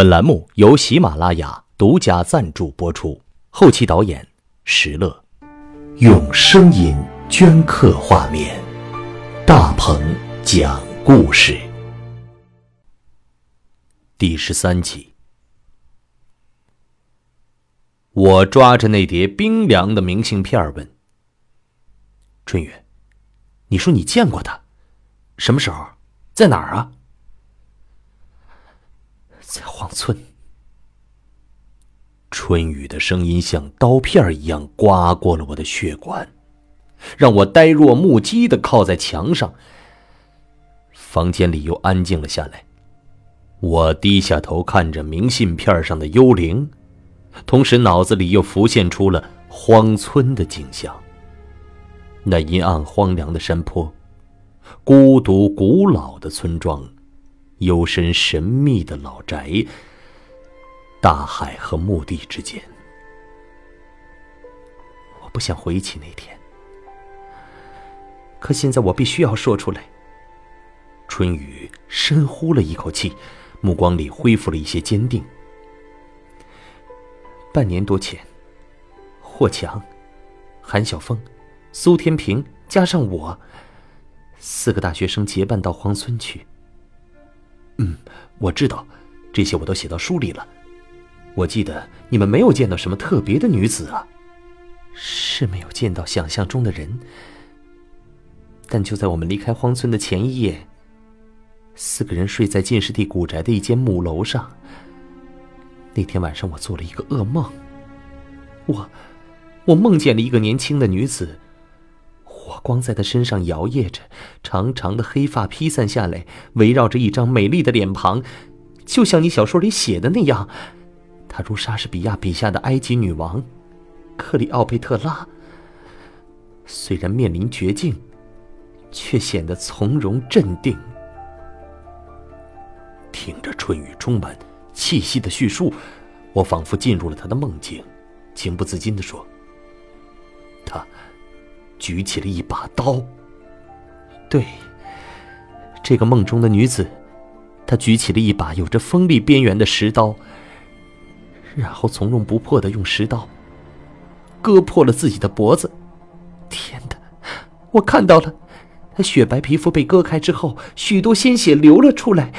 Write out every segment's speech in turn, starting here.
本栏目由喜马拉雅独家赞助播出，后期导演石乐，用声音镌刻画面，大鹏讲故事，第十三集。我抓着那叠冰凉的明信片问：“春雨，你说你见过他？什么时候？在哪儿啊？”在荒村，春雨的声音像刀片一样刮过了我的血管，让我呆若木鸡的靠在墙上。房间里又安静了下来，我低下头看着明信片上的幽灵，同时脑子里又浮现出了荒村的景象。那阴暗荒凉的山坡，孤独古老的村庄。幽深神秘的老宅，大海和墓地之间，我不想回忆起那天，可现在我必须要说出来。春雨深呼了一口气，目光里恢复了一些坚定。半年多前，霍强、韩晓峰、苏天平加上我，四个大学生结伴到荒村去。嗯，我知道，这些我都写到书里了。我记得你们没有见到什么特别的女子啊，是没有见到想象中的人。但就在我们离开荒村的前一夜，四个人睡在进士第古宅的一间木楼上。那天晚上我做了一个噩梦，我，我梦见了一个年轻的女子。火光在他身上摇曳着，长长的黑发披散下来，围绕着一张美丽的脸庞，就像你小说里写的那样。她如莎士比亚笔下的埃及女王，克里奥佩特拉。虽然面临绝境，却显得从容镇定。听着春雨充满气息的叙述，我仿佛进入了他的梦境，情不自禁地说：“他。”举起了一把刀。对，这个梦中的女子，她举起了一把有着锋利边缘的石刀，然后从容不迫的用石刀割破了自己的脖子。天哪！我看到了，她雪白皮肤被割开之后，许多鲜血流了出来。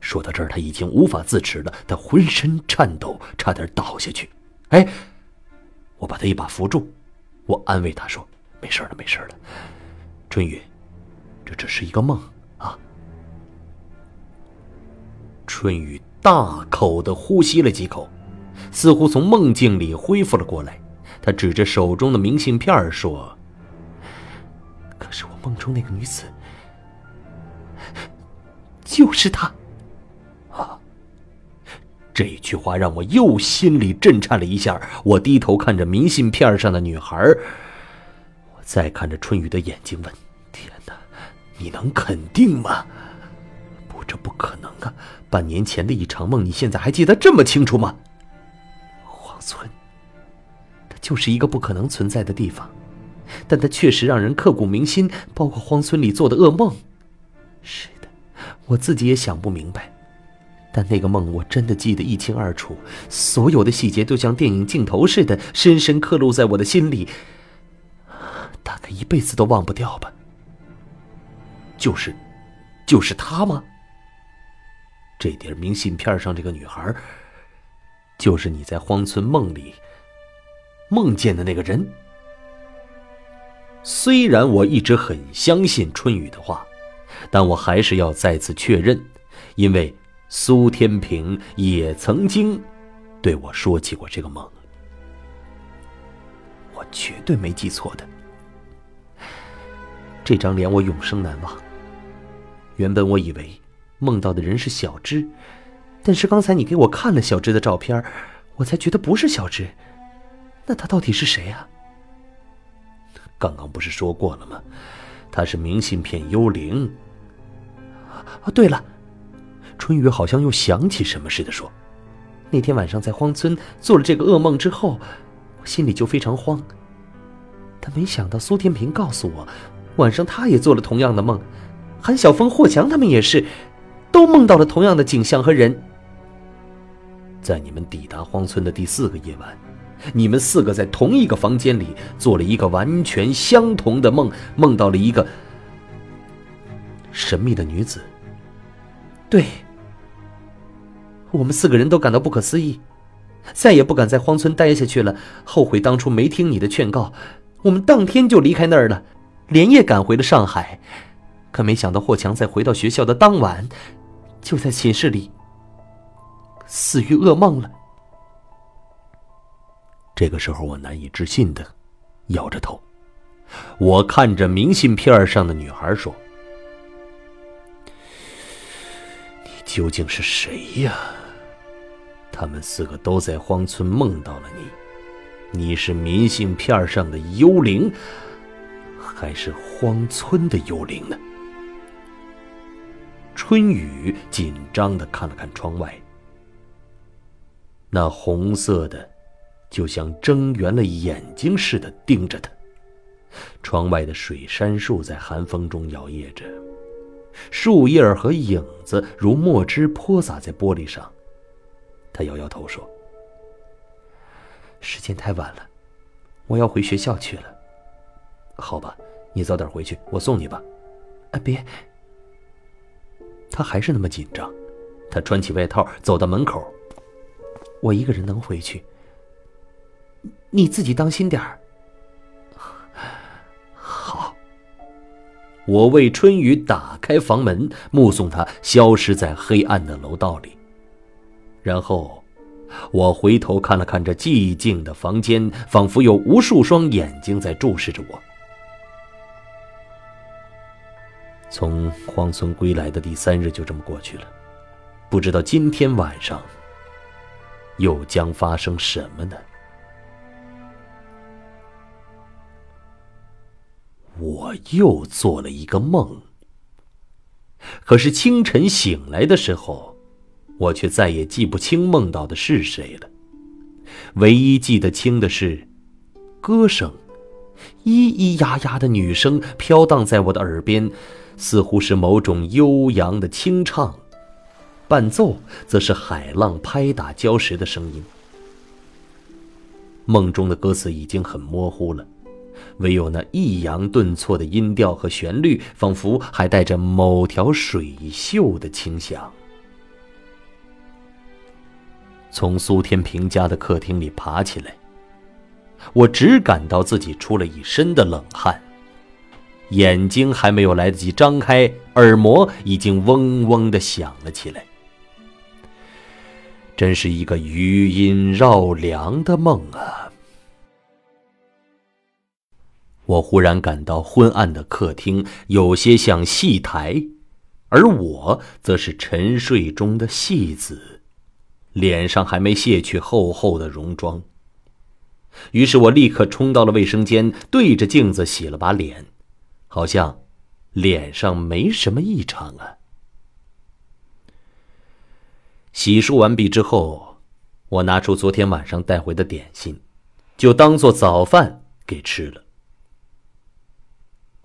说到这儿，他已经无法自持了，他浑身颤抖，差点倒下去。哎，我把他一把扶住。我安慰他说：“没事了，没事了，春雨，这只是一个梦啊。”春雨大口的呼吸了几口，似乎从梦境里恢复了过来。他指着手中的明信片说：“可是我梦中那个女子，就是她。”啊！这句话让我又心里震颤了一下。我低头看着明信片上的女孩，我再看着春雨的眼睛，问：“天哪，你能肯定吗？”“不，这不可能啊！半年前的一场梦，你现在还记得这么清楚吗？”荒村，它就是一个不可能存在的地方，但它确实让人刻骨铭心，包括荒村里做的噩梦。是的，我自己也想不明白。但那个梦我真的记得一清二楚，所有的细节都像电影镜头似的，深深刻录在我的心里，大概一辈子都忘不掉吧。就是，就是她吗？这点明信片上这个女孩，就是你在荒村梦里梦见的那个人。虽然我一直很相信春雨的话，但我还是要再次确认，因为。苏天平也曾经对我说起过这个梦，我绝对没记错的。这张脸我永生难忘。原本我以为梦到的人是小芝，但是刚才你给我看了小芝的照片，我才觉得不是小芝。那他到底是谁啊？刚刚不是说过了吗？他是明信片幽灵。哦，对了。春雨好像又想起什么似的说：“那天晚上在荒村做了这个噩梦之后，我心里就非常慌。但没想到苏天平告诉我，晚上他也做了同样的梦，韩晓峰、霍强他们也是，都梦到了同样的景象和人。在你们抵达荒村的第四个夜晚，你们四个在同一个房间里做了一个完全相同的梦，梦到了一个神秘的女子。对，我们四个人都感到不可思议，再也不敢在荒村待下去了，后悔当初没听你的劝告。我们当天就离开那儿了，连夜赶回了上海。可没想到，霍强在回到学校的当晚，就在寝室里死于噩梦了。这个时候，我难以置信的摇着头，我看着明信片上的女孩说：“究竟是谁呀？他们四个都在荒村梦到了你，你是明信片上的幽灵，还是荒村的幽灵呢？”春雨紧张的看了看窗外，那红色的，就像睁圆了眼睛似的盯着他。窗外的水杉树在寒风中摇曳着，树叶和影子如墨汁泼洒在玻璃上。他摇摇头说：“时间太晚了，我要回学校去了。”“好吧，你早点回去，我送你吧。”“啊，别。”他还是那么紧张，他穿起外套走到门口。我一个人能回去，你自己当心点儿。我为春雨打开房门，目送他消失在黑暗的楼道里。然后，我回头看了看这寂静的房间，仿佛有无数双眼睛在注视着我。从荒村归来的第三日就这么过去了，不知道今天晚上又将发生什么呢？我又做了一个梦，可是清晨醒来的时候，我却再也记不清梦到的是谁了。唯一记得清的是歌声，咿咿呀呀的女声飘荡在我的耳边。似乎是某种悠扬的清唱，伴奏则是海浪拍打礁石的声音。梦中的歌词已经很模糊了，唯有那抑扬顿挫的音调和旋律，仿佛还带着某条水袖的清香。从苏天平家的客厅里爬起来，我只感到自己出了一身的冷汗。眼睛还没有来得及张开，耳膜已经嗡嗡的响了起来。真是一个余音绕梁的梦啊！我忽然感到昏暗的客厅有些像戏台，而我则是沉睡中的戏子，脸上还没卸去厚厚的戎装。于是我立刻冲到了卫生间，对着镜子洗了把脸。好像脸上没什么异常啊。洗漱完毕之后，我拿出昨天晚上带回的点心，就当做早饭给吃了。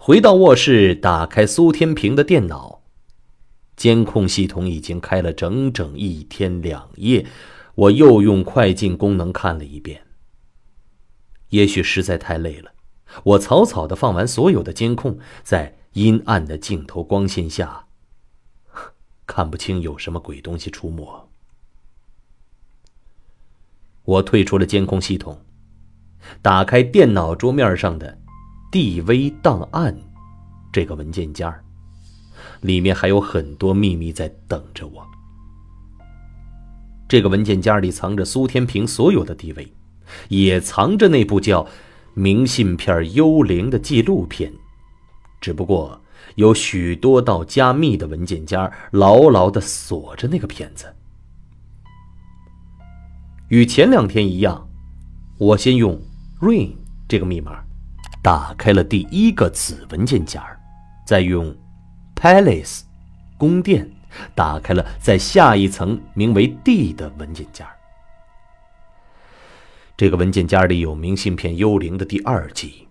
回到卧室，打开苏天平的电脑，监控系统已经开了整整一天两夜，我又用快进功能看了一遍。也许实在太累了。我草草的放完所有的监控，在阴暗的镜头光线下，看不清有什么鬼东西出没。我退出了监控系统，打开电脑桌面上的 DV 档案这个文件夹，里面还有很多秘密在等着我。这个文件夹里藏着苏天平所有的 DV，也藏着那部叫。明信片幽灵的纪录片，只不过有许多道加密的文件夹牢牢的锁着那个片子。与前两天一样，我先用 “rain” 这个密码打开了第一个子文件夹，再用 “palace” 宫殿打开了在下一层名为 “d” 的文件夹。这个文件夹里有明信片《幽灵》的第二集，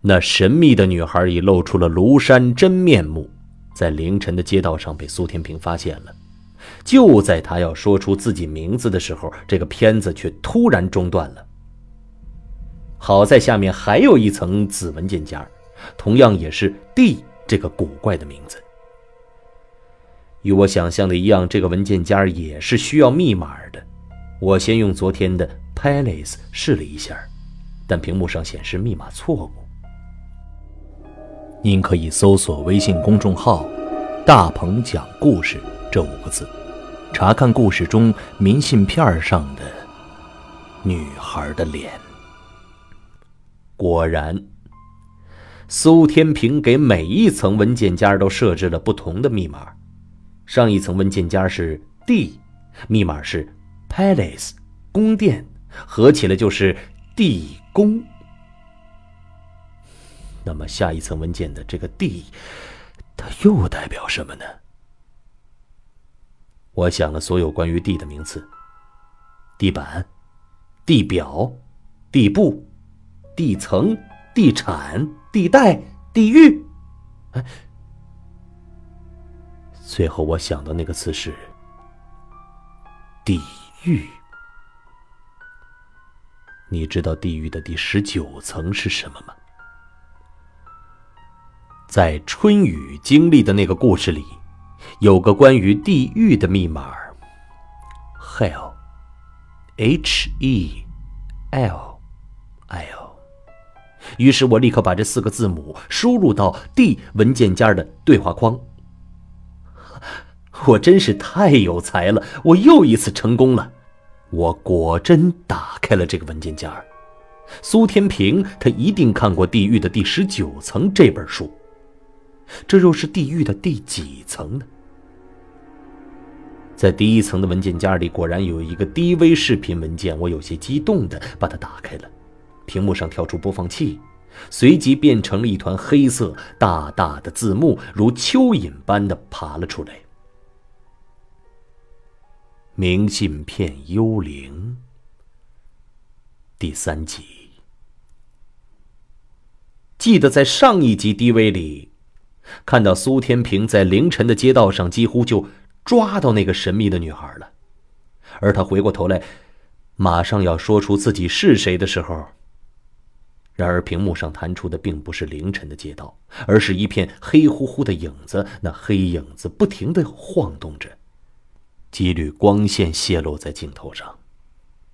那神秘的女孩已露出了庐山真面目，在凌晨的街道上被苏天平发现了。就在他要说出自己名字的时候，这个片子却突然中断了。好在下面还有一层子文件夹，同样也是 D 这个古怪的名字。与我想象的一样，这个文件夹也是需要密码的。我先用昨天的 Palace 试了一下，但屏幕上显示密码错误。您可以搜索微信公众号“大鹏讲故事”这五个字，查看故事中明信片上的女孩的脸。果然，苏天平给每一层文件夹都设置了不同的密码。上一层文件夹是 D，密码是 Palace 宫殿，合起来就是地宫。那么下一层文件的这个 D，它又代表什么呢？我想了所有关于地的名词：地板、地表、地部、地层、地产、地带、地狱。哎。最后，我想到那个词是“地狱”。你知道地狱的第十九层是什么吗？在春雨经历的那个故事里，有个关于地狱的密码：hell，h e l l。于是我立刻把这四个字母输入到 D 文件夹的对话框。我真是太有才了！我又一次成功了。我果真打开了这个文件夹。苏天平，他一定看过《地狱的第十九层》这本书。这又是地狱的第几层呢？在第一层的文件夹里，果然有一个 DV 视频文件。我有些激动的把它打开了，屏幕上跳出播放器，随即变成了一团黑色，大大的字幕如蚯蚓般的爬了出来。明信片幽灵第三集。记得在上一集 DV 里，看到苏天平在凌晨的街道上几乎就抓到那个神秘的女孩了，而他回过头来，马上要说出自己是谁的时候，然而屏幕上弹出的并不是凌晨的街道，而是一片黑乎乎的影子，那黑影子不停的晃动着。几缕光线泄露在镜头上，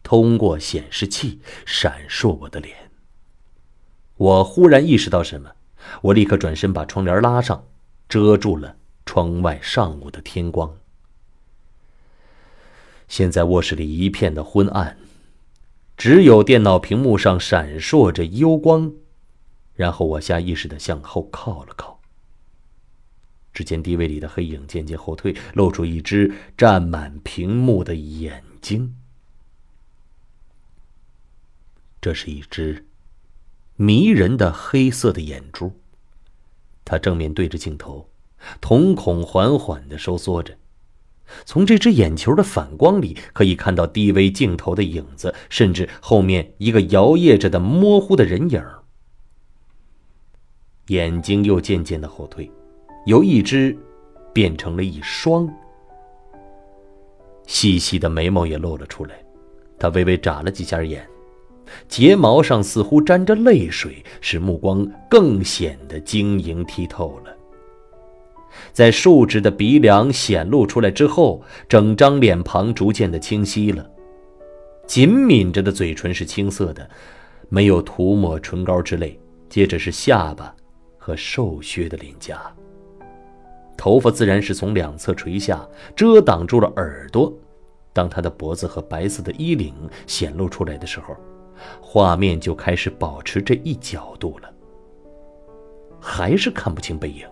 通过显示器闪烁我的脸。我忽然意识到什么，我立刻转身把窗帘拉上，遮住了窗外上午的天光。现在卧室里一片的昏暗，只有电脑屏幕上闪烁着幽光。然后我下意识的向后靠了靠。只见低位里的黑影渐渐后退，露出一只占满屏幕的眼睛。这是一只迷人的黑色的眼珠，它正面对着镜头，瞳孔缓缓的收缩着。从这只眼球的反光里，可以看到低微镜头的影子，甚至后面一个摇曳着的模糊的人影。眼睛又渐渐的后退。由一只变成了一双，细细的眉毛也露了出来，他微微眨了几下眼，睫毛上似乎沾着泪水，使目光更显得晶莹剔透了。在竖直的鼻梁显露出来之后，整张脸庞逐渐的清晰了，紧抿着的嘴唇是青色的，没有涂抹唇膏之类。接着是下巴和瘦削的脸颊。头发自然是从两侧垂下，遮挡住了耳朵。当他的脖子和白色的衣领显露出来的时候，画面就开始保持这一角度了。还是看不清背影，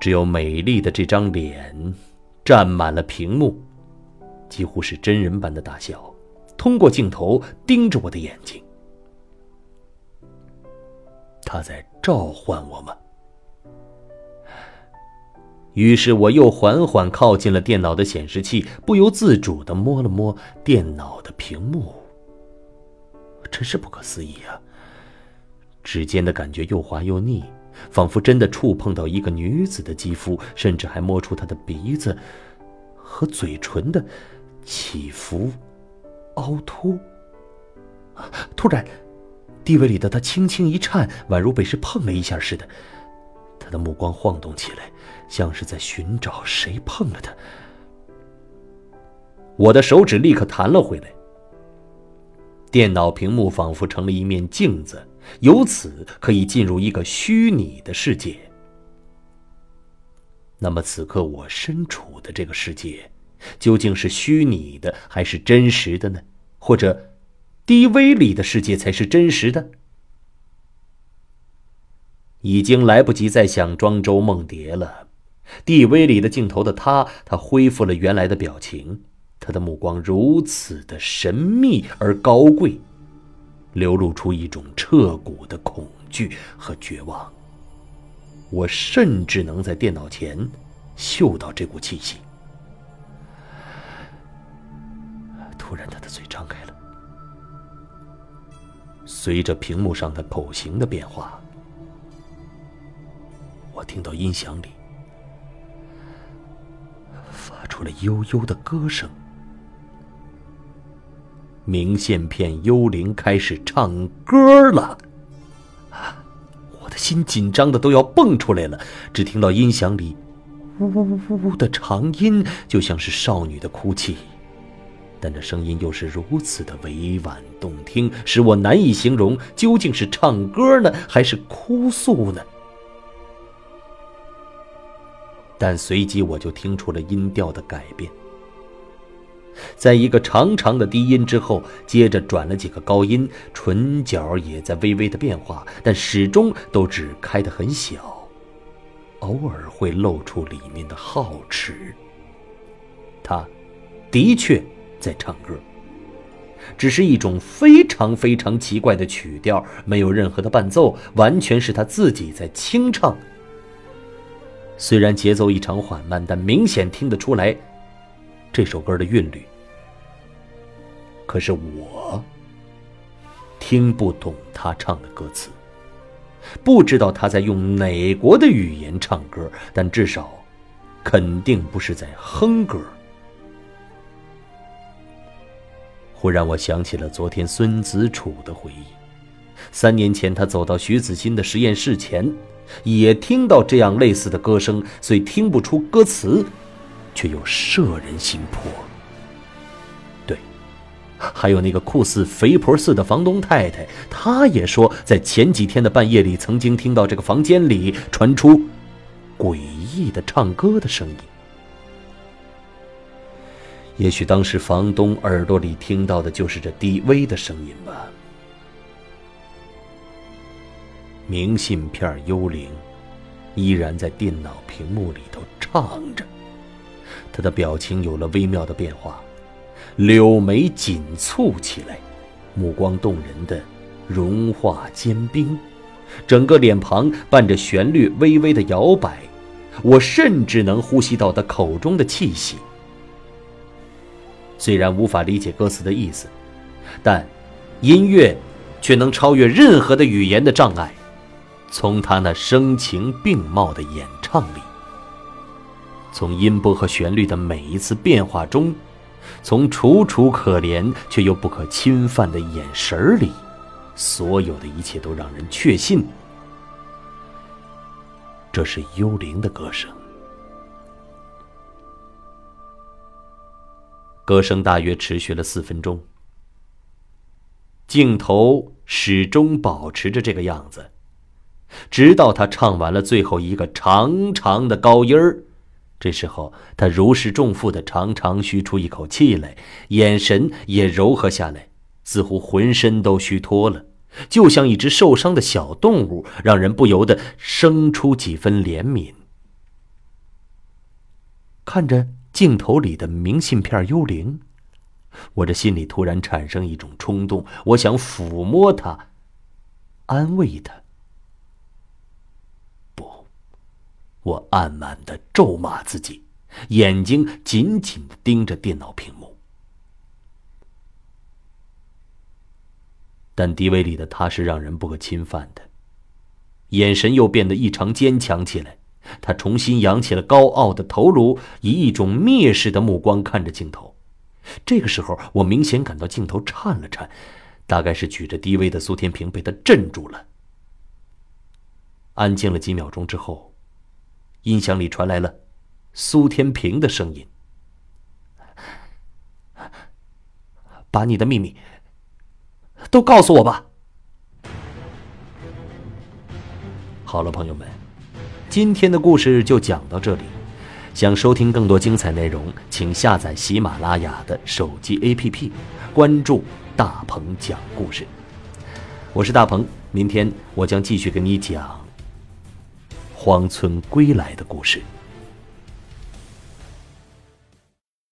只有美丽的这张脸占满了屏幕，几乎是真人般的大小，通过镜头盯着我的眼睛。他在召唤我吗？于是我又缓缓靠近了电脑的显示器，不由自主的摸了摸电脑的屏幕。真是不可思议啊！指尖的感觉又滑又腻，仿佛真的触碰到一个女子的肌肤，甚至还摸出她的鼻子和嘴唇的起伏、凹凸。突然，地位里的他轻轻一颤，宛如被谁碰了一下似的。他的目光晃动起来，像是在寻找谁碰了他。我的手指立刻弹了回来。电脑屏幕仿佛成了一面镜子，由此可以进入一个虚拟的世界。那么，此刻我身处的这个世界，究竟是虚拟的还是真实的呢？或者，低微里的世界才是真实的？已经来不及再想庄周梦蝶了。地威里的镜头的他，他恢复了原来的表情。他的目光如此的神秘而高贵，流露出一种彻骨的恐惧和绝望。我甚至能在电脑前嗅到这股气息。突然，他的嘴张开了，随着屏幕上的口型的变化，我听到音响里发出了悠悠的歌声。明信片幽灵开始唱歌了，我的心紧张的都要蹦出来了。只听到音响里呜呜呜的长音，就像是少女的哭泣，但这声音又是如此的委婉动听，使我难以形容究竟是唱歌呢，还是哭诉呢？但随即我就听出了音调的改变。在一个长长的低音之后，接着转了几个高音，唇角也在微微的变化，但始终都只开得很小，偶尔会露出里面的皓齿。他，的确在唱歌，只是一种非常非常奇怪的曲调，没有任何的伴奏，完全是他自己在清唱。虽然节奏异常缓慢，但明显听得出来。这首歌的韵律，可是我听不懂他唱的歌词，不知道他在用哪国的语言唱歌，但至少肯定不是在哼歌。忽然，我想起了昨天孙子楚的回忆。三年前，他走到徐子欣的实验室前，也听到这样类似的歌声，虽听不出歌词。却又摄人心魄。对，还有那个酷似肥婆似的房东太太，她也说，在前几天的半夜里，曾经听到这个房间里传出诡异的唱歌的声音。也许当时房东耳朵里听到的就是这低微的声音吧。明信片幽灵依然在电脑屏幕里头唱着。他的表情有了微妙的变化，柳眉紧蹙起来，目光动人的融化坚冰，整个脸庞伴着旋律微微的摇摆，我甚至能呼吸到他口中的气息。虽然无法理解歌词的意思，但音乐却能超越任何的语言的障碍，从他那声情并茂的演唱里。从音波和旋律的每一次变化中，从楚楚可怜却又不可侵犯的眼神里，所有的一切都让人确信，这是幽灵的歌声。歌声大约持续了四分钟，镜头始终保持着这个样子，直到他唱完了最后一个长长的高音儿。这时候，他如释重负的长长吁出一口气来，眼神也柔和下来，似乎浑身都虚脱了，就像一只受伤的小动物，让人不由得生出几分怜悯。看着镜头里的明信片幽灵，我这心里突然产生一种冲动，我想抚摸它，安慰它。我暗暗的咒骂自己，眼睛紧紧的盯着电脑屏幕。但迪威里的他是让人不可侵犯的，眼神又变得异常坚强起来。他重新扬起了高傲的头颅，以一种蔑视的目光看着镜头。这个时候，我明显感到镜头颤了颤，大概是举着低微的苏天平被他镇住了。安静了几秒钟之后，音响里传来了苏天平的声音：“把你的秘密都告诉我吧。”好了，朋友们，今天的故事就讲到这里。想收听更多精彩内容，请下载喜马拉雅的手机 APP，关注大鹏讲故事。我是大鹏，明天我将继续跟你讲荒村归来的故事。